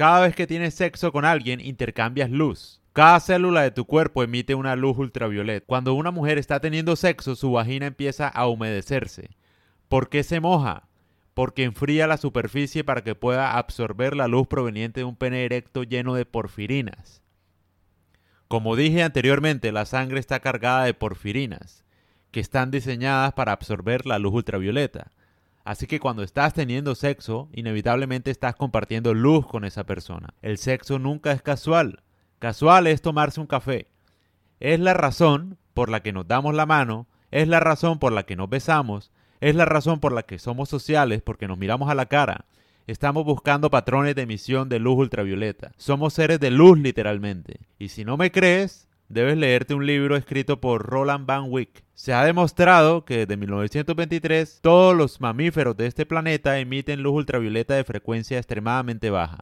Cada vez que tienes sexo con alguien, intercambias luz. Cada célula de tu cuerpo emite una luz ultravioleta. Cuando una mujer está teniendo sexo, su vagina empieza a humedecerse. ¿Por qué se moja? Porque enfría la superficie para que pueda absorber la luz proveniente de un pene erecto lleno de porfirinas. Como dije anteriormente, la sangre está cargada de porfirinas, que están diseñadas para absorber la luz ultravioleta. Así que cuando estás teniendo sexo, inevitablemente estás compartiendo luz con esa persona. El sexo nunca es casual. Casual es tomarse un café. Es la razón por la que nos damos la mano, es la razón por la que nos besamos, es la razón por la que somos sociales, porque nos miramos a la cara. Estamos buscando patrones de emisión de luz ultravioleta. Somos seres de luz literalmente. Y si no me crees, debes leerte un libro escrito por Roland Van Wyck. Se ha demostrado que desde 1923 todos los mamíferos de este planeta emiten luz ultravioleta de frecuencia extremadamente baja.